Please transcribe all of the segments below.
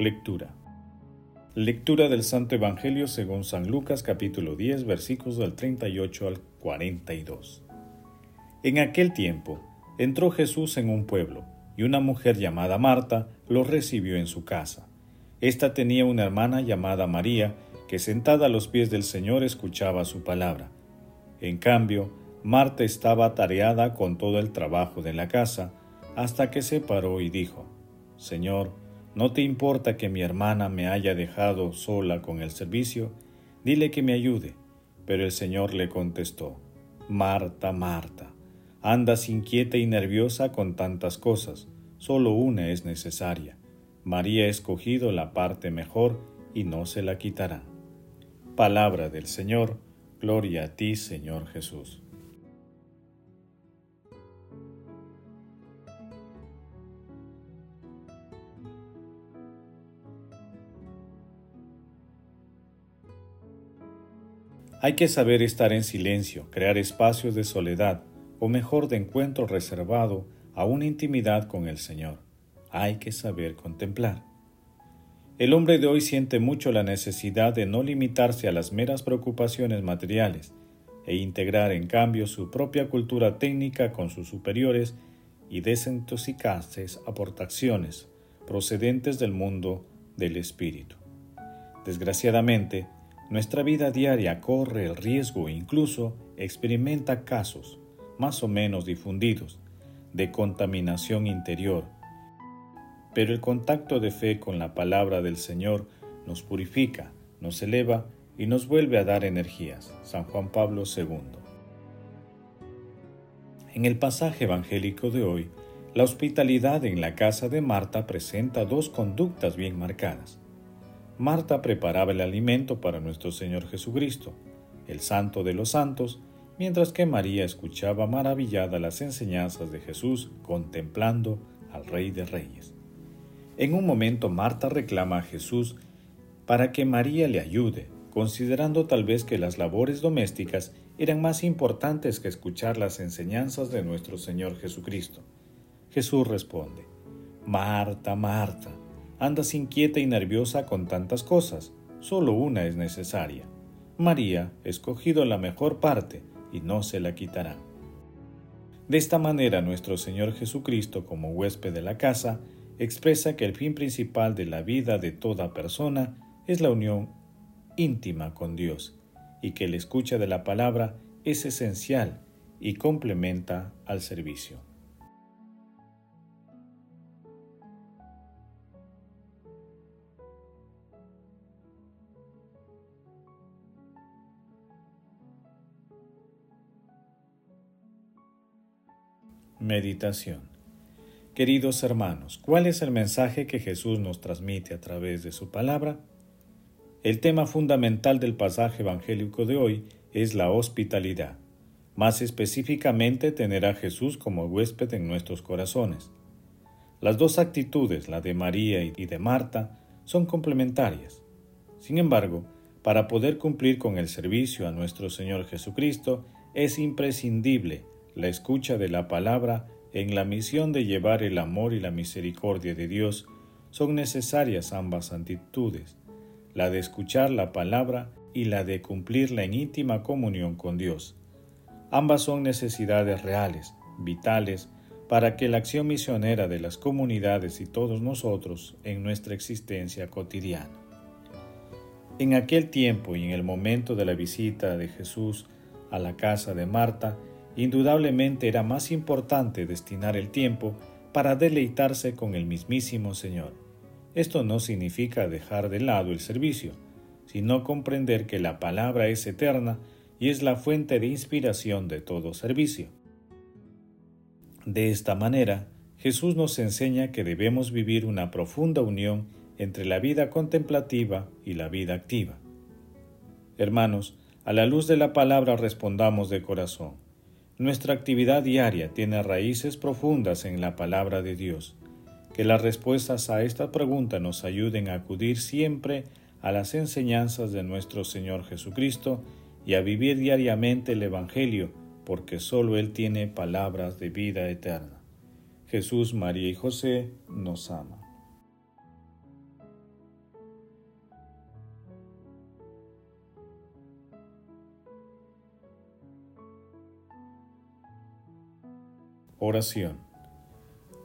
Lectura. Lectura del Santo Evangelio según San Lucas capítulo 10 versículos del 38 al 42. En aquel tiempo entró Jesús en un pueblo, y una mujer llamada Marta lo recibió en su casa. Esta tenía una hermana llamada María, que sentada a los pies del Señor escuchaba su palabra. En cambio, Marta estaba atareada con todo el trabajo de la casa, hasta que se paró y dijo, Señor, ¿no te importa que mi hermana me haya dejado sola con el servicio? Dile que me ayude. Pero el Señor le contestó, Marta, Marta Andas inquieta y nerviosa con tantas cosas, solo una es necesaria. María ha escogido la parte mejor y no se la quitará. Palabra del Señor, gloria a ti Señor Jesús. Hay que saber estar en silencio, crear espacios de soledad, o mejor de encuentro reservado a una intimidad con el Señor. Hay que saber contemplar. El hombre de hoy siente mucho la necesidad de no limitarse a las meras preocupaciones materiales e integrar en cambio su propia cultura técnica con sus superiores y desintoxicarse aportaciones procedentes del mundo del espíritu. Desgraciadamente, nuestra vida diaria corre el riesgo e incluso experimenta casos más o menos difundidos, de contaminación interior. Pero el contacto de fe con la palabra del Señor nos purifica, nos eleva y nos vuelve a dar energías. San Juan Pablo II. En el pasaje evangélico de hoy, la hospitalidad en la casa de Marta presenta dos conductas bien marcadas. Marta preparaba el alimento para nuestro Señor Jesucristo, el Santo de los Santos, mientras que María escuchaba maravillada las enseñanzas de Jesús contemplando al Rey de Reyes. En un momento Marta reclama a Jesús para que María le ayude, considerando tal vez que las labores domésticas eran más importantes que escuchar las enseñanzas de nuestro Señor Jesucristo. Jesús responde, Marta, Marta, andas inquieta y nerviosa con tantas cosas, solo una es necesaria. María ha escogido la mejor parte, y no se la quitará. De esta manera nuestro Señor Jesucristo, como huésped de la casa, expresa que el fin principal de la vida de toda persona es la unión íntima con Dios y que la escucha de la palabra es esencial y complementa al servicio. Meditación Queridos hermanos, ¿cuál es el mensaje que Jesús nos transmite a través de su palabra? El tema fundamental del pasaje evangélico de hoy es la hospitalidad, más específicamente tener a Jesús como huésped en nuestros corazones. Las dos actitudes, la de María y de Marta, son complementarias. Sin embargo, para poder cumplir con el servicio a nuestro Señor Jesucristo, es imprescindible la escucha de la palabra en la misión de llevar el amor y la misericordia de Dios, son necesarias ambas actitudes, la de escuchar la palabra y la de cumplirla en íntima comunión con Dios. Ambas son necesidades reales, vitales, para que la acción misionera de las comunidades y todos nosotros en nuestra existencia cotidiana. En aquel tiempo y en el momento de la visita de Jesús a la casa de Marta, Indudablemente era más importante destinar el tiempo para deleitarse con el mismísimo Señor. Esto no significa dejar de lado el servicio, sino comprender que la palabra es eterna y es la fuente de inspiración de todo servicio. De esta manera, Jesús nos enseña que debemos vivir una profunda unión entre la vida contemplativa y la vida activa. Hermanos, a la luz de la palabra respondamos de corazón. Nuestra actividad diaria tiene raíces profundas en la palabra de Dios. Que las respuestas a esta pregunta nos ayuden a acudir siempre a las enseñanzas de nuestro Señor Jesucristo y a vivir diariamente el Evangelio, porque sólo Él tiene palabras de vida eterna. Jesús, María y José nos ama. Oración.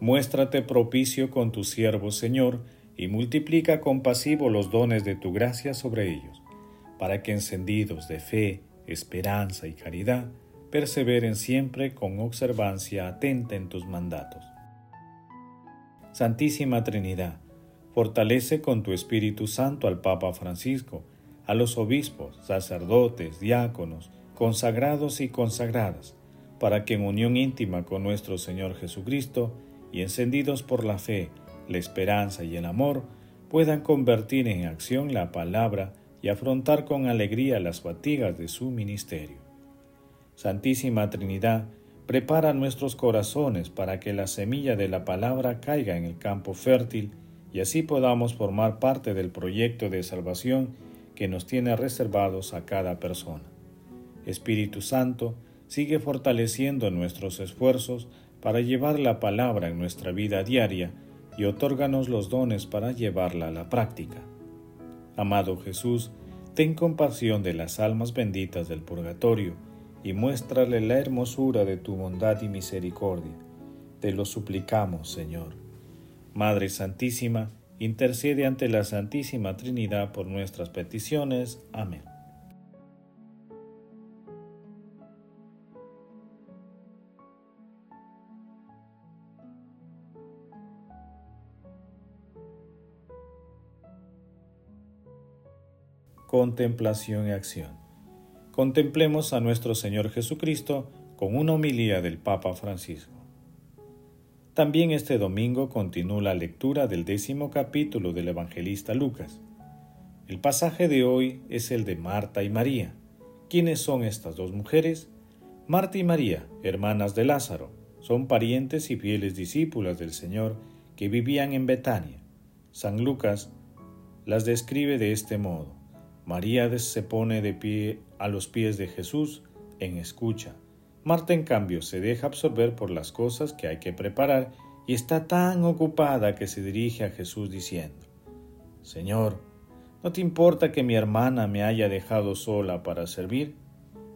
Muéstrate propicio con tu siervo, Señor, y multiplica compasivo los dones de tu gracia sobre ellos, para que encendidos de fe, esperanza y caridad, perseveren siempre con observancia atenta en tus mandatos. Santísima Trinidad, fortalece con tu Espíritu Santo al Papa Francisco, a los obispos, sacerdotes, diáconos, consagrados y consagradas, para que en unión íntima con nuestro Señor Jesucristo y encendidos por la fe, la esperanza y el amor, puedan convertir en acción la palabra y afrontar con alegría las fatigas de su ministerio. Santísima Trinidad, prepara nuestros corazones para que la semilla de la palabra caiga en el campo fértil y así podamos formar parte del proyecto de salvación que nos tiene reservados a cada persona. Espíritu Santo, sigue fortaleciendo nuestros esfuerzos para llevar la palabra en nuestra vida diaria y otórganos los dones para llevarla a la práctica. Amado Jesús, ten compasión de las almas benditas del purgatorio, y muéstrale la hermosura de tu bondad y misericordia. Te lo suplicamos, Señor. Madre Santísima, intercede ante la Santísima Trinidad por nuestras peticiones. Amén. Contemplación y acción contemplemos a nuestro Señor Jesucristo con una homilía del Papa Francisco. También este domingo continúa la lectura del décimo capítulo del evangelista Lucas. El pasaje de hoy es el de Marta y María. ¿Quiénes son estas dos mujeres? Marta y María, hermanas de Lázaro, son parientes y fieles discípulas del Señor que vivían en Betania. San Lucas las describe de este modo. María se pone de pie a los pies de Jesús en escucha. Marta, en cambio, se deja absorber por las cosas que hay que preparar y está tan ocupada que se dirige a Jesús diciendo, Señor, ¿no te importa que mi hermana me haya dejado sola para servir?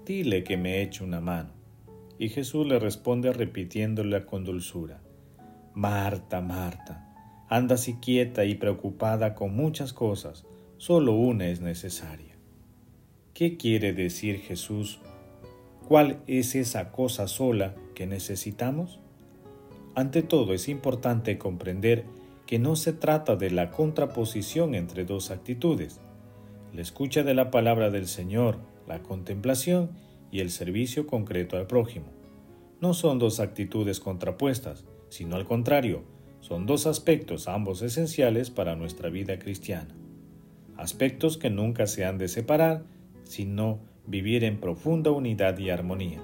Dile que me eche una mano. Y Jesús le responde repitiéndole con dulzura, Marta, Marta, andas y quieta y preocupada con muchas cosas, solo una es necesaria. ¿Qué quiere decir Jesús? ¿Cuál es esa cosa sola que necesitamos? Ante todo es importante comprender que no se trata de la contraposición entre dos actitudes, la escucha de la palabra del Señor, la contemplación y el servicio concreto al prójimo. No son dos actitudes contrapuestas, sino al contrario, son dos aspectos ambos esenciales para nuestra vida cristiana aspectos que nunca se han de separar, sino vivir en profunda unidad y armonía.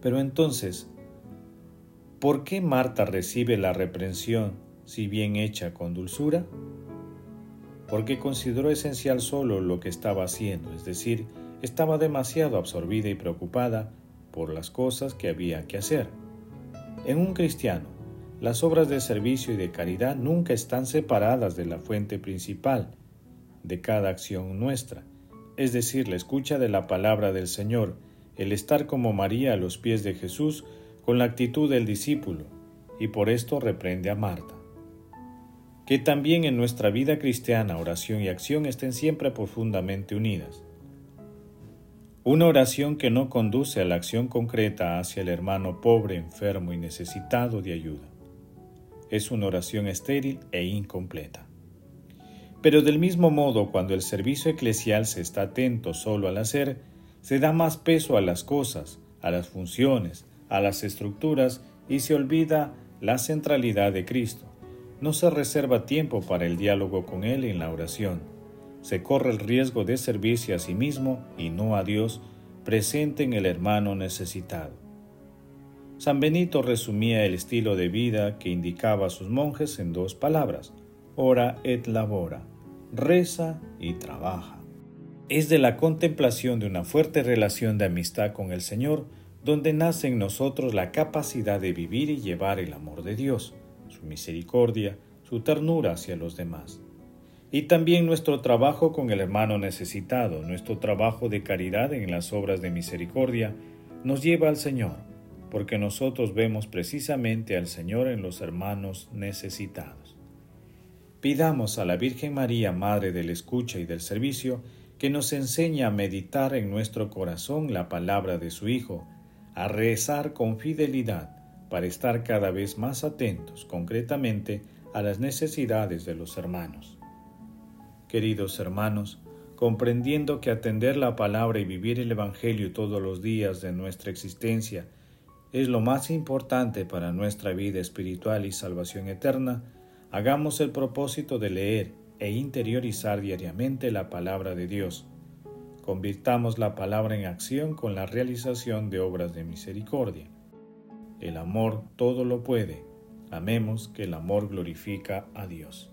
Pero entonces, ¿por qué Marta recibe la reprensión si bien hecha con dulzura? Porque consideró esencial solo lo que estaba haciendo, es decir, estaba demasiado absorbida y preocupada por las cosas que había que hacer. En un cristiano, las obras de servicio y de caridad nunca están separadas de la fuente principal, de cada acción nuestra, es decir, la escucha de la palabra del Señor, el estar como María a los pies de Jesús con la actitud del discípulo, y por esto reprende a Marta. Que también en nuestra vida cristiana oración y acción estén siempre profundamente unidas. Una oración que no conduce a la acción concreta hacia el hermano pobre, enfermo y necesitado de ayuda. Es una oración estéril e incompleta. Pero del mismo modo, cuando el servicio eclesial se está atento solo al hacer, Se da más peso a las cosas, a las funciones, a las estructuras y se olvida la centralidad de Cristo. No se reserva tiempo para el diálogo con Él en la oración. Se corre el riesgo de servirse a sí mismo y no a Dios presente en el hermano necesitado. San Benito resumía el estilo de vida que indicaba a sus monjes en dos palabras, ora et labora, reza y trabaja. Es de la contemplación de una fuerte relación de amistad con el Señor donde nace en nosotros la capacidad de vivir y llevar el amor de Dios, su misericordia, su ternura hacia los demás. Y también nuestro trabajo con el hermano necesitado, nuestro trabajo de caridad en las obras de misericordia, nos lleva al Señor, porque nosotros vemos precisamente al Señor en los hermanos necesitados. Pidamos a la Virgen María, Madre del Escucha y del Servicio, que nos enseñe a meditar en nuestro corazón la palabra de su Hijo, a rezar con fidelidad para estar cada vez más atentos concretamente a las necesidades de los hermanos. Queridos hermanos, comprendiendo que atender la palabra y vivir el Evangelio todos los días de nuestra existencia es lo más importante para nuestra vida espiritual y salvación eterna, hagamos el propósito de leer e interiorizar diariamente la palabra de Dios Convirtamos la palabra en acción con la realización de obras de misericordia. El amor todo lo puede. Amemos que el amor glorifica a Dios.